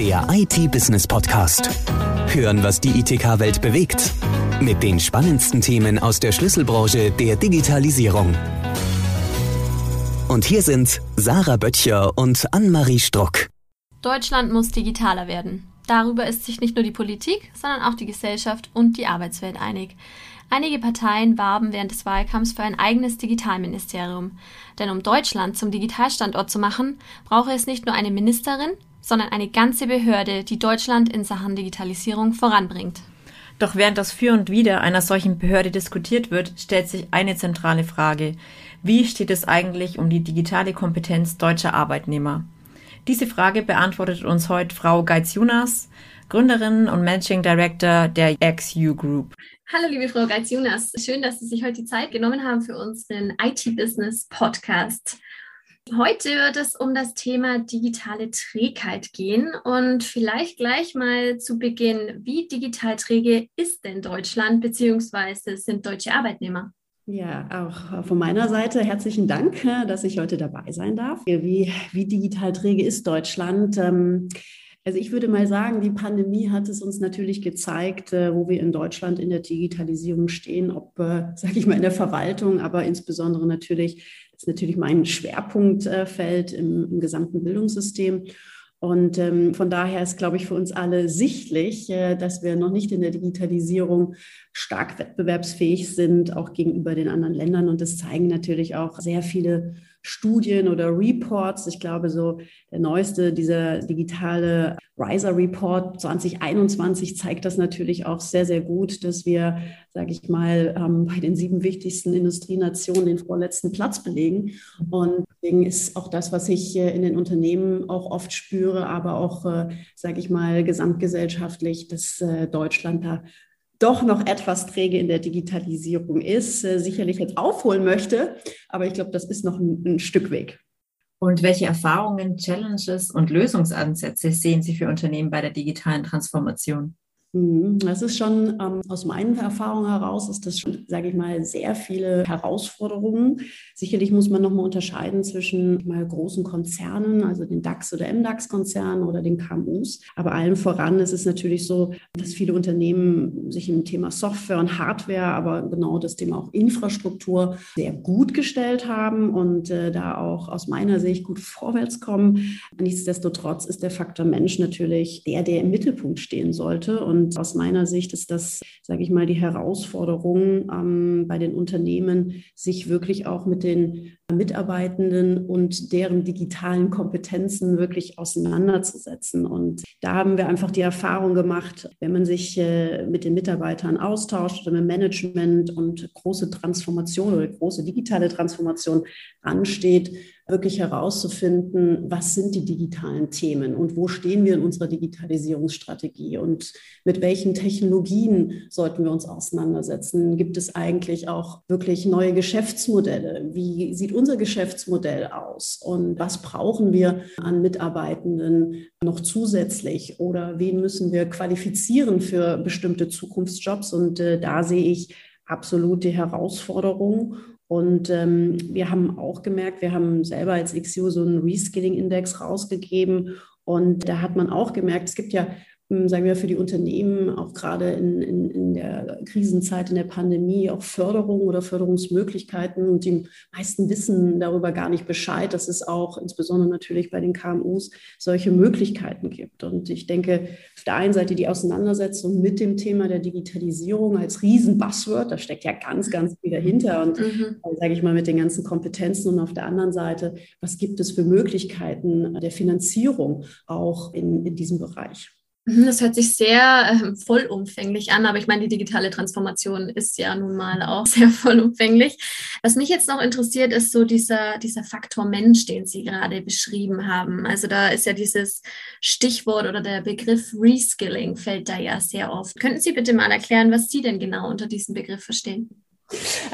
der IT-Business-Podcast. Hören, was die ITK-Welt bewegt. Mit den spannendsten Themen aus der Schlüsselbranche der Digitalisierung. Und hier sind Sarah Böttcher und Annemarie Struck. Deutschland muss digitaler werden. Darüber ist sich nicht nur die Politik, sondern auch die Gesellschaft und die Arbeitswelt einig. Einige Parteien warben während des Wahlkampfs für ein eigenes Digitalministerium. Denn um Deutschland zum Digitalstandort zu machen, brauche es nicht nur eine Ministerin, sondern eine ganze Behörde, die Deutschland in Sachen Digitalisierung voranbringt. Doch während das Für und Wider einer solchen Behörde diskutiert wird, stellt sich eine zentrale Frage. Wie steht es eigentlich um die digitale Kompetenz deutscher Arbeitnehmer? Diese Frage beantwortet uns heute Frau Geitz-Junas, Gründerin und Managing Director der XU Group. Hallo, liebe Frau Geitz-Junas. Schön, dass Sie sich heute die Zeit genommen haben für unseren IT-Business-Podcast. Heute wird es um das Thema digitale Trägheit gehen und vielleicht gleich mal zu Beginn, wie digital träge ist denn Deutschland bzw. sind deutsche Arbeitnehmer? Ja, auch von meiner Seite herzlichen Dank, dass ich heute dabei sein darf. Wie, wie digital träge ist Deutschland? Also ich würde mal sagen, die Pandemie hat es uns natürlich gezeigt, äh, wo wir in Deutschland in der Digitalisierung stehen, ob, äh, sage ich mal, in der Verwaltung, aber insbesondere natürlich, das ist natürlich mein Schwerpunktfeld im, im gesamten Bildungssystem. Und ähm, von daher ist, glaube ich, für uns alle sichtlich, äh, dass wir noch nicht in der Digitalisierung stark wettbewerbsfähig sind, auch gegenüber den anderen Ländern. Und das zeigen natürlich auch sehr viele Studien oder Reports. Ich glaube, so der neueste, dieser digitale Riser Report 2021 zeigt das natürlich auch sehr, sehr gut, dass wir, sage ich mal, ähm, bei den sieben wichtigsten Industrienationen den vorletzten Platz belegen. Und deswegen ist auch das, was ich in den Unternehmen auch oft spüre, aber auch, äh, sage ich mal, gesamtgesellschaftlich, dass äh, Deutschland da doch noch etwas träge in der Digitalisierung ist, äh, sicherlich jetzt aufholen möchte. Aber ich glaube, das ist noch ein, ein Stück Weg. Und welche Erfahrungen, Challenges und Lösungsansätze sehen Sie für Unternehmen bei der digitalen Transformation? Mhm. Das ist schon ähm, aus meinen Erfahrungen heraus, ist das schon, sage ich mal, sehr viele Herausforderungen. Sicherlich muss man nochmal unterscheiden zwischen mal großen Konzernen, also den DAX oder MDAX-Konzernen oder den KMUs. Aber allen voran ist es natürlich so, dass viele Unternehmen sich im Thema Software und Hardware, aber genau das Thema auch Infrastruktur sehr gut gestellt haben und äh, da auch aus meiner Sicht gut vorwärts kommen. Nichtsdestotrotz ist der Faktor Mensch natürlich der, der im Mittelpunkt stehen sollte. Und und aus meiner Sicht ist das, sage ich mal, die Herausforderung ähm, bei den Unternehmen, sich wirklich auch mit den Mitarbeitenden und deren digitalen Kompetenzen wirklich auseinanderzusetzen. Und da haben wir einfach die Erfahrung gemacht, wenn man sich äh, mit den Mitarbeitern austauscht oder mit Management und große Transformation oder große digitale Transformation ansteht, wirklich herauszufinden, was sind die digitalen Themen und wo stehen wir in unserer Digitalisierungsstrategie und mit welchen Technologien sollten wir uns auseinandersetzen. Gibt es eigentlich auch wirklich neue Geschäftsmodelle? Wie sieht unser Geschäftsmodell aus und was brauchen wir an Mitarbeitenden noch zusätzlich oder wen müssen wir qualifizieren für bestimmte Zukunftsjobs? Und äh, da sehe ich absolut die Herausforderung. Und ähm, wir haben auch gemerkt, wir haben selber als XU so einen Reskilling-Index rausgegeben. Und da hat man auch gemerkt, es gibt ja sagen wir, für die Unternehmen, auch gerade in, in, in der Krisenzeit, in der Pandemie, auch Förderung oder Förderungsmöglichkeiten. Und die meisten wissen darüber gar nicht Bescheid, dass es auch insbesondere natürlich bei den KMUs solche Möglichkeiten gibt. Und ich denke, auf der einen Seite die Auseinandersetzung mit dem Thema der Digitalisierung als Riesen-Buzzword, da steckt ja ganz, ganz viel dahinter. Und mhm. sage ich mal, mit den ganzen Kompetenzen. Und auf der anderen Seite, was gibt es für Möglichkeiten der Finanzierung auch in, in diesem Bereich? Mhm, das hört sich sehr äh, vollumfänglich an, aber ich meine, die digitale Transformation ist ja nun mal auch sehr vollumfänglich. Was mich jetzt noch interessiert, ist so dieser, dieser Faktor Mensch, den Sie gerade beschrieben haben. Also da ist ja dieses Stichwort oder der Begriff Reskilling fällt da ja sehr oft. Könnten Sie bitte mal erklären, was Sie denn genau unter diesem Begriff verstehen?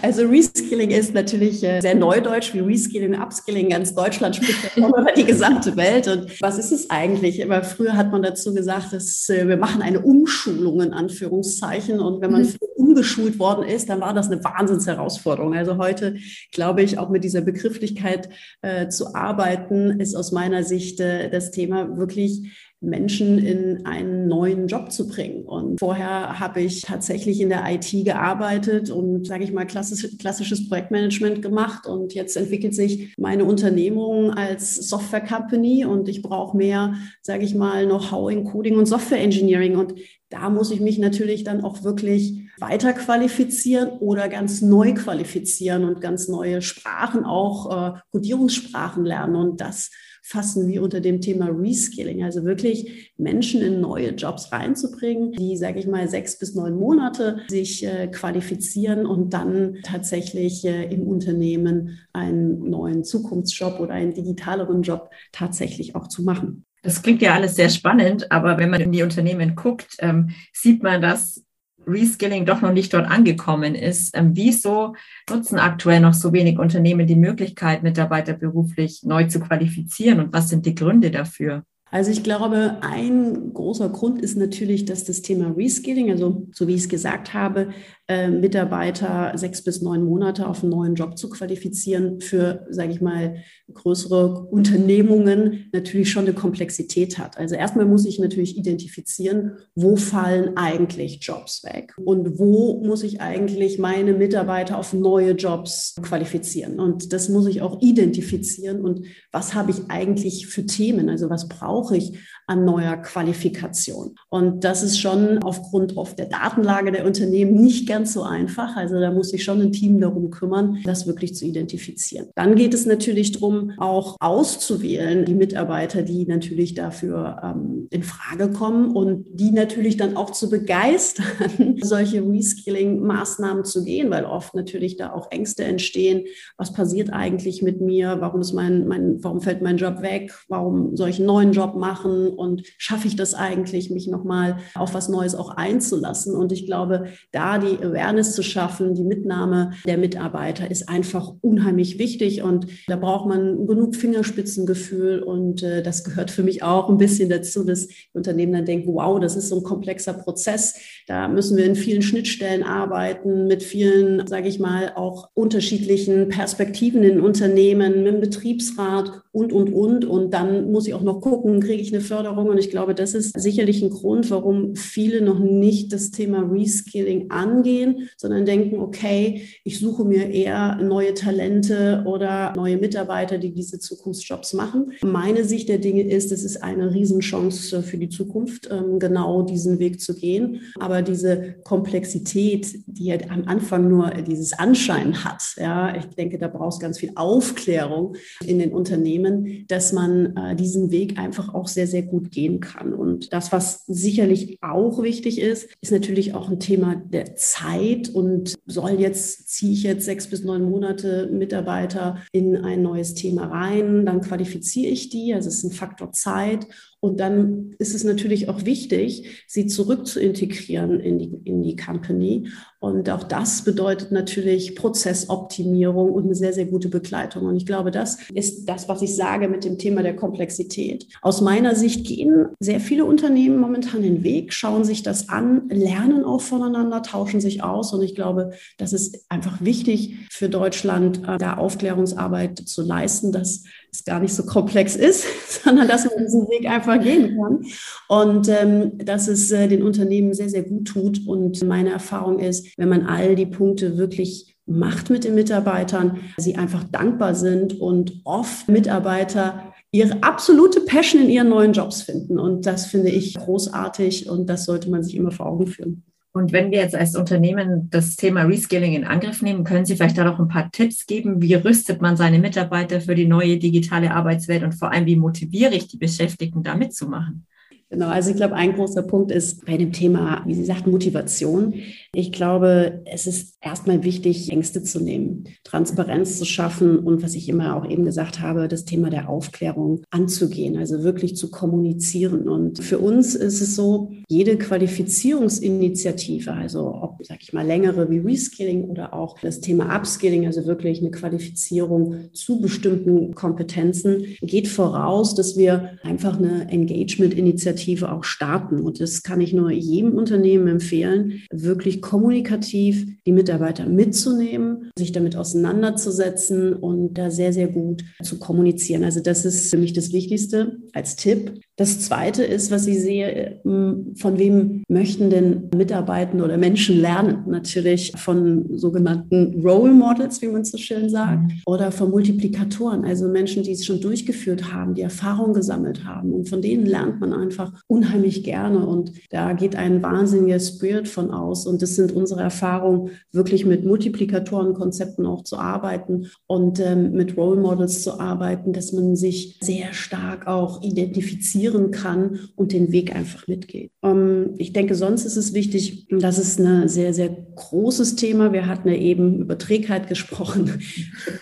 Also Reskilling ist natürlich äh, sehr neudeutsch, wie Reskilling, Upskilling, ganz Deutschland spricht über die gesamte Welt. Und was ist es eigentlich? Immer früher hat man dazu gesagt, dass äh, wir machen eine Umschulung in Anführungszeichen. Und wenn man mhm. umgeschult worden ist, dann war das eine Wahnsinnsherausforderung. Also heute glaube ich, auch mit dieser Begrifflichkeit äh, zu arbeiten, ist aus meiner Sicht äh, das Thema wirklich Menschen in einen neuen Job zu bringen. Und vorher habe ich tatsächlich in der IT gearbeitet und, sage ich mal, klassisch, klassisches Projektmanagement gemacht. Und jetzt entwickelt sich meine Unternehmung als Software Company und ich brauche mehr, sage ich mal, Know-how in Coding und Software Engineering. Und da muss ich mich natürlich dann auch wirklich weiter qualifizieren oder ganz neu qualifizieren und ganz neue Sprachen, auch äh, Codierungssprachen lernen. Und das fassen wir unter dem Thema Reskilling, also wirklich Menschen in neue Jobs reinzubringen, die, sage ich mal, sechs bis neun Monate sich äh, qualifizieren und dann tatsächlich äh, im Unternehmen einen neuen Zukunftsjob oder einen digitaleren Job tatsächlich auch zu machen. Das klingt ja alles sehr spannend, aber wenn man in die Unternehmen guckt, ähm, sieht man, dass Reskilling doch noch nicht dort angekommen ist. Ähm, wieso nutzen aktuell noch so wenig Unternehmen die Möglichkeit, Mitarbeiter beruflich neu zu qualifizieren und was sind die Gründe dafür? Also ich glaube, ein großer Grund ist natürlich, dass das Thema Reskilling, also so wie ich es gesagt habe, äh, Mitarbeiter sechs bis neun Monate auf einen neuen Job zu qualifizieren für, sage ich mal, größere Unternehmungen natürlich schon eine Komplexität hat. Also erstmal muss ich natürlich identifizieren, wo fallen eigentlich Jobs weg und wo muss ich eigentlich meine Mitarbeiter auf neue Jobs qualifizieren. Und das muss ich auch identifizieren und was habe ich eigentlich für Themen, also was brauche ich an neuer Qualifikation. Und das ist schon aufgrund auf der Datenlage der Unternehmen nicht ganz so einfach. Also da muss sich schon ein Team darum kümmern, das wirklich zu identifizieren. Dann geht es natürlich darum, auch auszuwählen, die Mitarbeiter, die natürlich dafür ähm, in Frage kommen und die natürlich dann auch zu begeistern, solche Reskilling-Maßnahmen zu gehen, weil oft natürlich da auch Ängste entstehen. Was passiert eigentlich mit mir? Warum ist mein, mein, warum fällt mein Job weg? Warum soll ich einen neuen Job machen? Und schaffe ich das eigentlich, mich nochmal auf was Neues auch einzulassen. Und ich glaube, da die Awareness zu schaffen, die Mitnahme der Mitarbeiter ist einfach unheimlich wichtig und da braucht man genug Fingerspitzengefühl und äh, das gehört für mich auch ein bisschen dazu, dass Unternehmen dann denken, wow, das ist so ein komplexer Prozess. Da müssen wir in vielen Schnittstellen arbeiten, mit vielen, sage ich mal, auch unterschiedlichen Perspektiven in Unternehmen, mit dem Betriebsrat und, und, und. Und dann muss ich auch noch gucken, kriege ich eine Förderung Herausforderung. Und ich glaube, das ist sicherlich ein Grund, warum viele noch nicht das Thema Reskilling angehen, sondern denken, okay, ich suche mir eher neue Talente oder neue Mitarbeiter, die diese Zukunftsjobs machen. Meine Sicht der Dinge ist, es ist eine Riesenchance für die Zukunft, ähm, genau diesen Weg zu gehen. Aber diese Komplexität, die ja am Anfang nur dieses Anschein hat, ja, ich denke, da braucht es ganz viel Aufklärung in den Unternehmen, dass man äh, diesen Weg einfach auch sehr, sehr gut gut gehen kann. Und das, was sicherlich auch wichtig ist, ist natürlich auch ein Thema der Zeit und soll jetzt, ziehe ich jetzt sechs bis neun Monate Mitarbeiter in ein neues Thema rein, dann qualifiziere ich die, also es ist ein Faktor Zeit und dann ist es natürlich auch wichtig, sie zurück zu integrieren in die, in die Company. Und auch das bedeutet natürlich Prozessoptimierung und eine sehr, sehr gute Begleitung. Und ich glaube, das ist das, was ich sage mit dem Thema der Komplexität. Aus meiner Sicht gehen sehr viele Unternehmen momentan den Weg, schauen sich das an, lernen auch voneinander, tauschen sich aus. Und ich glaube, das ist einfach wichtig für Deutschland, äh, da Aufklärungsarbeit zu leisten, dass es gar nicht so komplex ist, sondern dass man diesen Weg einfach gehen kann. Und ähm, dass es äh, den Unternehmen sehr, sehr gut tut. Und meine Erfahrung ist, wenn man all die Punkte wirklich macht mit den Mitarbeitern, sie einfach dankbar sind und oft Mitarbeiter ihre absolute Passion in ihren neuen Jobs finden. Und das finde ich großartig und das sollte man sich immer vor Augen führen. Und wenn wir jetzt als Unternehmen das Thema Reskilling in Angriff nehmen, können Sie vielleicht da noch ein paar Tipps geben? Wie rüstet man seine Mitarbeiter für die neue digitale Arbeitswelt und vor allem, wie motiviere ich die Beschäftigten da mitzumachen? Genau, also ich glaube, ein großer Punkt ist bei dem Thema, wie Sie sagt, Motivation. Ich glaube, es ist erstmal wichtig, Ängste zu nehmen, Transparenz zu schaffen und was ich immer auch eben gesagt habe, das Thema der Aufklärung anzugehen, also wirklich zu kommunizieren. Und für uns ist es so, jede Qualifizierungsinitiative, also ob, sag ich mal, längere wie Reskilling oder auch das Thema Upskilling, also wirklich eine Qualifizierung zu bestimmten Kompetenzen, geht voraus, dass wir einfach eine Engagement-Initiative Initiative auch starten. Und das kann ich nur jedem Unternehmen empfehlen, wirklich kommunikativ die Mitarbeiter mitzunehmen, sich damit auseinanderzusetzen und da sehr, sehr gut zu kommunizieren. Also das ist für mich das Wichtigste als Tipp. Das Zweite ist, was ich sehe, ähm, von wem möchten denn Mitarbeitende oder Menschen lernen? Natürlich von sogenannten Role Models, wie man so schön sagt, mhm. oder von Multiplikatoren, also Menschen, die es schon durchgeführt haben, die Erfahrung gesammelt haben. Und von denen lernt man einfach unheimlich gerne. Und da geht ein wahnsinniger Spirit von aus. Und das sind unsere Erfahrungen, wirklich mit Multiplikatorenkonzepten auch zu arbeiten und ähm, mit Role Models zu arbeiten, dass man sich sehr stark auch identifiziert reflektieren kann und den Weg einfach mitgeht. Ähm, ich denke, sonst ist es wichtig, das ist ein sehr, sehr großes Thema. Wir hatten ja eben über Trägheit gesprochen.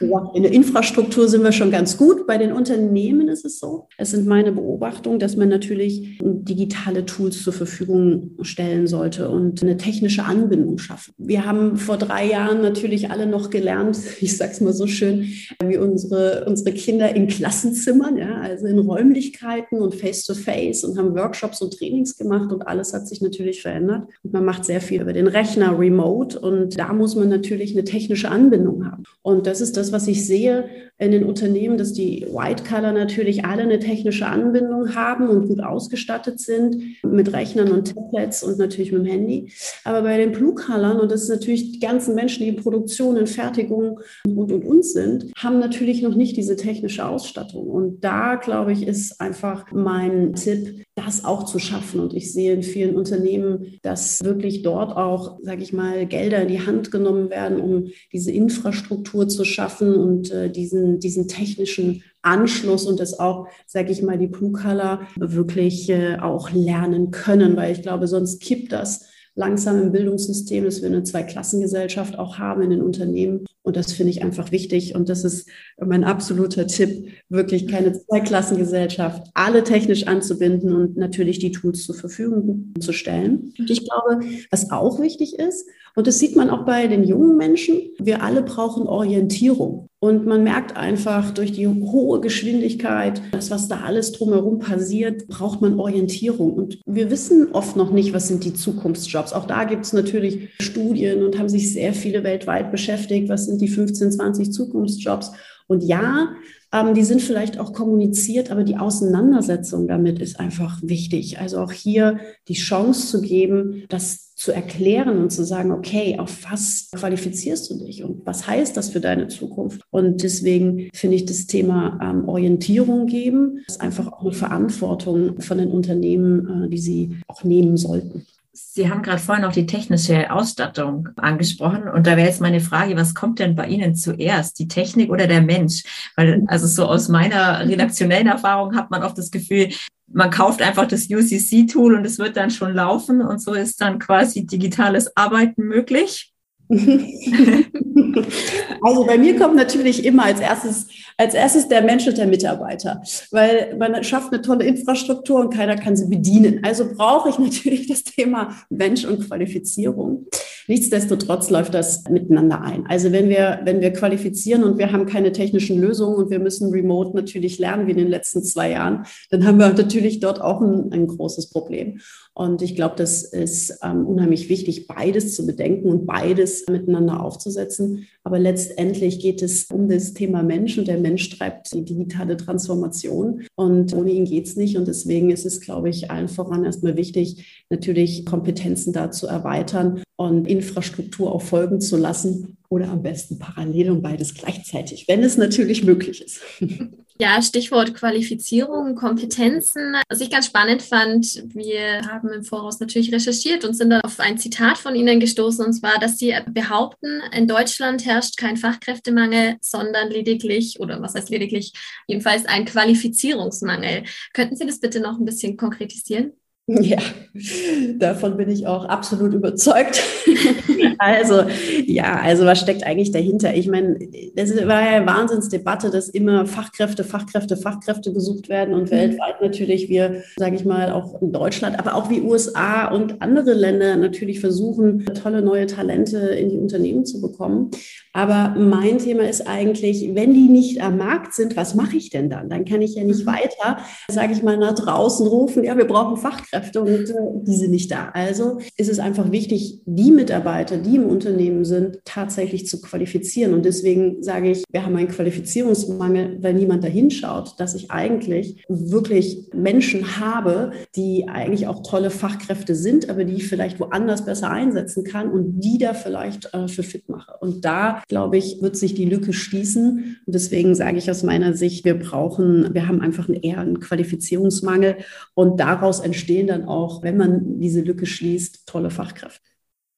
In der Infrastruktur sind wir schon ganz gut. Bei den Unternehmen ist es so. Es sind meine Beobachtungen, dass man natürlich digitale Tools zur Verfügung stellen sollte und eine technische Anbindung schaffen. Wir haben vor drei Jahren natürlich alle noch gelernt, ich sage es mal so schön, wie unsere, unsere Kinder in Klassenzimmern, ja, also in Räumlichkeiten und face face-to-face und haben Workshops und Trainings gemacht und alles hat sich natürlich verändert. Und man macht sehr viel über den Rechner remote und da muss man natürlich eine technische Anbindung haben. Und das ist das, was ich sehe in den Unternehmen, dass die White Color natürlich alle eine technische Anbindung haben und gut ausgestattet sind mit Rechnern und Tablets und natürlich mit dem Handy. Aber bei den Blue Colors, und das ist natürlich die ganzen Menschen, die in Produktion, in Fertigung und und und sind, haben natürlich noch nicht diese technische Ausstattung. Und da, glaube ich, ist einfach mein mein Tipp, das auch zu schaffen. Und ich sehe in vielen Unternehmen, dass wirklich dort auch, sage ich mal, Gelder in die Hand genommen werden, um diese Infrastruktur zu schaffen und äh, diesen, diesen technischen Anschluss und das auch, sage ich mal, die Blue Color wirklich äh, auch lernen können, weil ich glaube, sonst kippt das langsam im Bildungssystem, dass wir eine Zweiklassengesellschaft auch haben in den Unternehmen. Und das finde ich einfach wichtig. Und das ist mein absoluter Tipp, wirklich keine Zweiklassengesellschaft, alle technisch anzubinden und natürlich die Tools zur Verfügung zu stellen. Und ich glaube, was auch wichtig ist, und das sieht man auch bei den jungen Menschen, wir alle brauchen Orientierung. Und man merkt einfach durch die hohe Geschwindigkeit, das, was da alles drumherum passiert, braucht man Orientierung. Und wir wissen oft noch nicht, was sind die Zukunftsjobs. Auch da gibt es natürlich Studien und haben sich sehr viele weltweit beschäftigt, was sind die 15, 20 Zukunftsjobs. Und ja, ähm, die sind vielleicht auch kommuniziert, aber die Auseinandersetzung damit ist einfach wichtig. Also auch hier die Chance zu geben, das zu erklären und zu sagen, okay, auf was qualifizierst du dich und was heißt das für deine Zukunft? Und deswegen finde ich das Thema ähm, Orientierung geben, ist einfach auch eine Verantwortung von den Unternehmen, äh, die sie auch nehmen sollten. Sie haben gerade vorhin noch die technische Ausstattung angesprochen. Und da wäre jetzt meine Frage, was kommt denn bei Ihnen zuerst, die Technik oder der Mensch? Weil, also so aus meiner redaktionellen Erfahrung hat man oft das Gefühl, man kauft einfach das UCC-Tool und es wird dann schon laufen und so ist dann quasi digitales Arbeiten möglich. also bei mir kommt natürlich immer als erstes, als erstes der Mensch und der Mitarbeiter, weil man schafft eine tolle Infrastruktur und keiner kann sie bedienen. Also brauche ich natürlich das Thema Mensch und Qualifizierung. Nichtsdestotrotz läuft das miteinander ein. Also wenn wir, wenn wir qualifizieren und wir haben keine technischen Lösungen und wir müssen remote natürlich lernen wie in den letzten zwei Jahren, dann haben wir natürlich dort auch ein, ein großes Problem. Und ich glaube, das ist ähm, unheimlich wichtig, beides zu bedenken und beides miteinander aufzusetzen. Aber letztendlich geht es um das Thema Mensch und der Mensch treibt die digitale Transformation. Und ohne ihn geht es nicht. Und deswegen ist es, glaube ich, allen voran erstmal wichtig, natürlich Kompetenzen da zu erweitern und Infrastruktur auch folgen zu lassen oder am besten parallel und beides gleichzeitig, wenn es natürlich möglich ist. Ja, Stichwort Qualifizierung, Kompetenzen. Was ich ganz spannend fand, wir haben im Voraus natürlich recherchiert und sind dann auf ein Zitat von Ihnen gestoßen, und zwar, dass Sie behaupten, in Deutschland herrscht kein Fachkräftemangel, sondern lediglich, oder was heißt lediglich, jedenfalls ein Qualifizierungsmangel. Könnten Sie das bitte noch ein bisschen konkretisieren? Ja, davon bin ich auch absolut überzeugt. also, ja, also was steckt eigentlich dahinter? Ich meine, das war ja eine Wahnsinnsdebatte, dass immer Fachkräfte, Fachkräfte, Fachkräfte gesucht werden und mhm. weltweit natürlich wir, sage ich mal, auch in Deutschland, aber auch wie USA und andere Länder natürlich versuchen, tolle neue Talente in die Unternehmen zu bekommen. Aber mein Thema ist eigentlich, wenn die nicht am Markt sind, was mache ich denn dann? Dann kann ich ja nicht mhm. weiter, sage ich mal, nach draußen rufen, ja, wir brauchen Fachkräfte Fachkräfte und äh, die sind nicht da. Also ist es einfach wichtig, die Mitarbeiter, die im Unternehmen sind, tatsächlich zu qualifizieren. Und deswegen sage ich, wir haben einen Qualifizierungsmangel, weil niemand dahin schaut, dass ich eigentlich wirklich Menschen habe, die eigentlich auch tolle Fachkräfte sind, aber die ich vielleicht woanders besser einsetzen kann und die da vielleicht äh, für fit mache. Und da, glaube ich, wird sich die Lücke schließen. Und deswegen sage ich aus meiner Sicht, wir brauchen, wir haben einfach eher einen Qualifizierungsmangel und daraus entstehen dann auch, wenn man diese Lücke schließt, tolle Fachkräfte.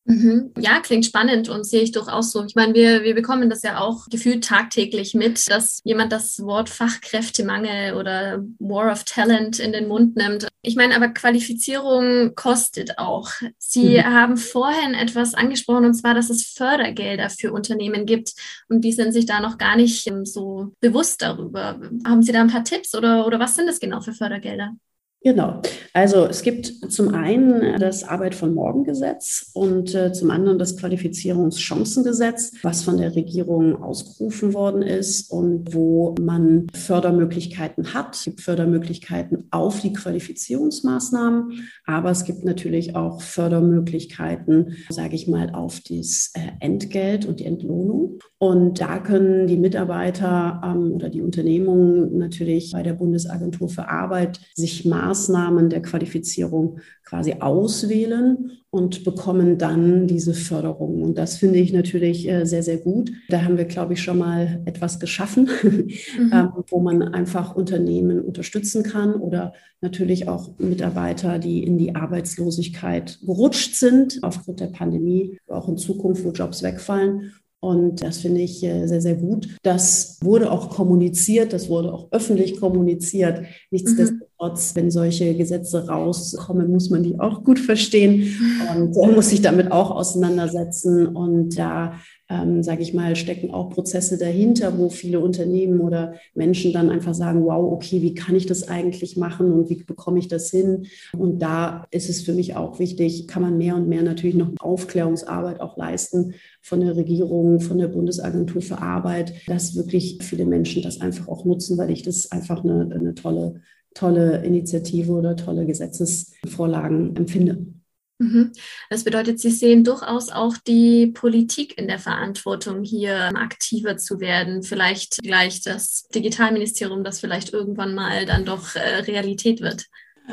Mhm. Ja, klingt spannend und sehe ich durchaus so. Ich meine, wir, wir bekommen das ja auch gefühlt tagtäglich mit, dass jemand das Wort Fachkräftemangel oder War of Talent in den Mund nimmt. Ich meine, aber Qualifizierung kostet auch. Sie mhm. haben vorhin etwas angesprochen, und zwar, dass es Fördergelder für Unternehmen gibt und die sind sich da noch gar nicht so bewusst darüber. Haben Sie da ein paar Tipps oder, oder was sind das genau für Fördergelder? Genau. Also es gibt zum einen das Arbeit von Morgen Gesetz und äh, zum anderen das Qualifizierungschancengesetz, was von der Regierung ausgerufen worden ist und wo man Fördermöglichkeiten hat. Es gibt Fördermöglichkeiten auf die Qualifizierungsmaßnahmen, aber es gibt natürlich auch Fördermöglichkeiten, sage ich mal, auf das äh, Entgelt und die Entlohnung. Und da können die Mitarbeiter ähm, oder die Unternehmungen natürlich bei der Bundesagentur für Arbeit sich Maßnahmen der Qualifizierung quasi auswählen und bekommen dann diese Förderung. Und das finde ich natürlich äh, sehr, sehr gut. Da haben wir, glaube ich, schon mal etwas geschaffen, mhm. Ähm, wo man einfach Unternehmen unterstützen kann oder natürlich auch Mitarbeiter, die in die Arbeitslosigkeit gerutscht sind aufgrund der Pandemie, auch in Zukunft, wo Jobs wegfallen und das finde ich äh, sehr, sehr gut. Das wurde auch kommuniziert, das wurde auch öffentlich kommuniziert. Nichtsdestotrotz, mhm. wenn solche Gesetze rauskommen, muss man die auch gut verstehen und muss sich damit auch auseinandersetzen. Und da ähm, sage ich mal, stecken auch Prozesse dahinter, wo viele Unternehmen oder Menschen dann einfach sagen, wow, okay, wie kann ich das eigentlich machen und wie bekomme ich das hin? Und da ist es für mich auch wichtig, kann man mehr und mehr natürlich noch Aufklärungsarbeit auch leisten von der Regierung, von der Bundesagentur für Arbeit, dass wirklich viele Menschen das einfach auch nutzen, weil ich das einfach eine, eine tolle, tolle Initiative oder tolle Gesetzesvorlagen empfinde. Mhm. Das bedeutet, Sie sehen durchaus auch die Politik in der Verantwortung, hier aktiver zu werden. Vielleicht gleich das Digitalministerium, das vielleicht irgendwann mal dann doch äh, Realität wird.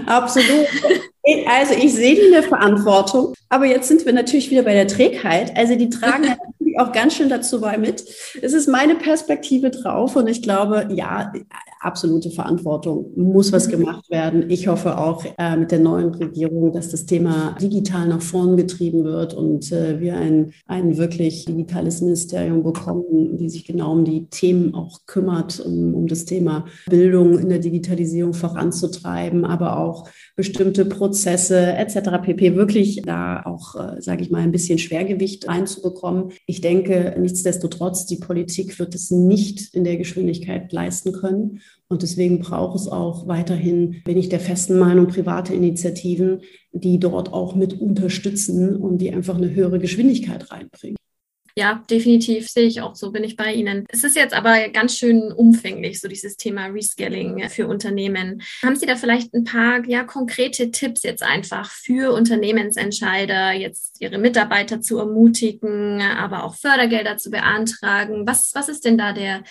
Absolut. Also ich sehe die in der Verantwortung, aber jetzt sind wir natürlich wieder bei der Trägheit. Also die tragen natürlich auch ganz schön dazu bei mit. Es ist meine Perspektive drauf und ich glaube, ja, absolute Verantwortung muss was gemacht werden. Ich hoffe auch äh, mit der neuen Regierung, dass das Thema digital nach vorn getrieben wird und äh, wir ein, ein wirklich digitales Ministerium bekommen, die sich genau um die Themen auch kümmert, um, um das Thema Bildung in der Digitalisierung voranzutreiben, aber auch bestimmte Prozesse etc. pp. wirklich da auch, äh, sage ich mal, ein bisschen Schwergewicht reinzubekommen. Ich denke, nichtsdestotrotz, die Politik wird es nicht in der Geschwindigkeit leisten können. Und deswegen braucht es auch weiterhin, bin ich der festen Meinung, private Initiativen, die dort auch mit unterstützen und die einfach eine höhere Geschwindigkeit reinbringen. Ja, definitiv sehe ich auch so, bin ich bei Ihnen. Es ist jetzt aber ganz schön umfänglich, so dieses Thema Rescaling für Unternehmen. Haben Sie da vielleicht ein paar ja, konkrete Tipps jetzt einfach für Unternehmensentscheider, jetzt ihre Mitarbeiter zu ermutigen, aber auch Fördergelder zu beantragen? Was, was ist denn da der,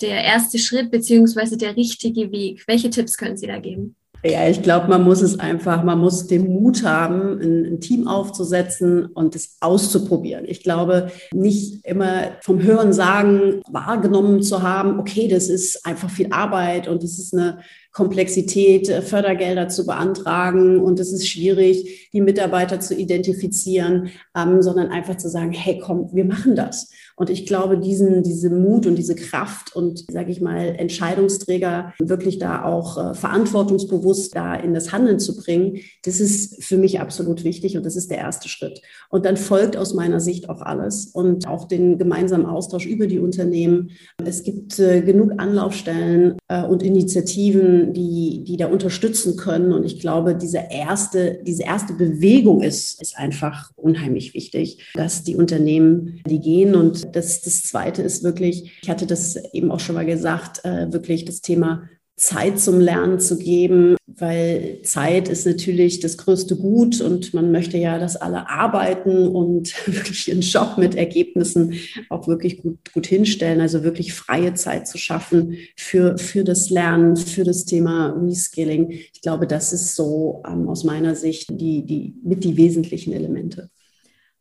der erste Schritt beziehungsweise der richtige Weg? Welche Tipps können Sie da geben? Ja, ich glaube, man muss es einfach, man muss den Mut haben, ein, ein, Team aufzusetzen und es auszuprobieren. Ich glaube, nicht immer vom Hören sagen wahrgenommen zu haben, okay, das ist einfach viel Arbeit und das ist eine Komplexität, äh, Fördergelder zu beantragen und es ist schwierig, die Mitarbeiter zu identifizieren, ähm, sondern einfach zu sagen, hey, komm, wir machen das. Und ich glaube, diesen, diese Mut und diese Kraft und, sage ich mal, Entscheidungsträger wirklich da auch äh, verantwortungsbewusst da in das Handeln zu bringen, das ist für mich absolut wichtig und das ist der erste Schritt. Und dann folgt aus meiner Sicht auch alles und auch den gemeinsamen Austausch über die Unternehmen. Es gibt äh, genug Anlaufstellen äh, und Initiativen, die, die da unterstützen können. Und ich glaube, diese erste, diese erste Bewegung ist, ist einfach unheimlich wichtig, dass die Unternehmen die gehen. Und das, das Zweite ist wirklich, ich hatte das eben auch schon mal gesagt, äh, wirklich das Thema Zeit zum Lernen zu geben, weil Zeit ist natürlich das größte Gut und man möchte ja, dass alle arbeiten und wirklich ihren Job mit Ergebnissen auch wirklich gut, gut hinstellen, also wirklich freie Zeit zu schaffen für, für das Lernen, für das Thema Reskilling. Ich glaube, das ist so ähm, aus meiner Sicht die, die, mit die wesentlichen Elemente.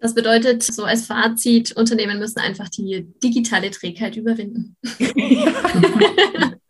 Das bedeutet, so als Fazit, Unternehmen müssen einfach die digitale Trägheit überwinden.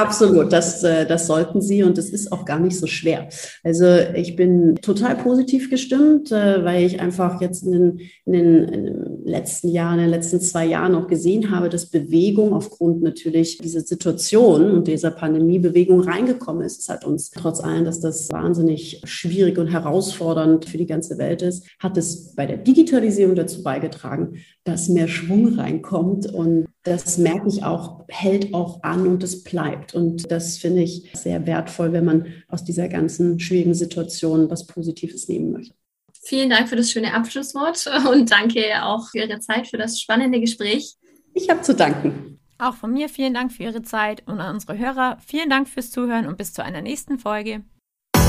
Absolut, das, äh, das sollten Sie und es ist auch gar nicht so schwer. Also ich bin total positiv gestimmt, äh, weil ich einfach jetzt in den, in den, letzten Jahren, in den letzten zwei Jahren auch gesehen habe, dass Bewegung aufgrund natürlich dieser Situation und dieser Pandemiebewegung reingekommen ist. Es hat uns trotz allem, dass das wahnsinnig schwierig und herausfordernd für die ganze Welt ist, hat es bei der Digitalisierung dazu beigetragen, dass mehr Schwung reinkommt und das merke ich auch, hält auch an und es bleibt. Und das finde ich sehr wertvoll, wenn man aus dieser ganzen schwierigen Situation was Positives nehmen möchte. Vielen Dank für das schöne Abschlusswort und danke auch für Ihre Zeit, für das spannende Gespräch. Ich habe zu danken. Auch von mir vielen Dank für Ihre Zeit und an unsere Hörer vielen Dank fürs Zuhören und bis zu einer nächsten Folge.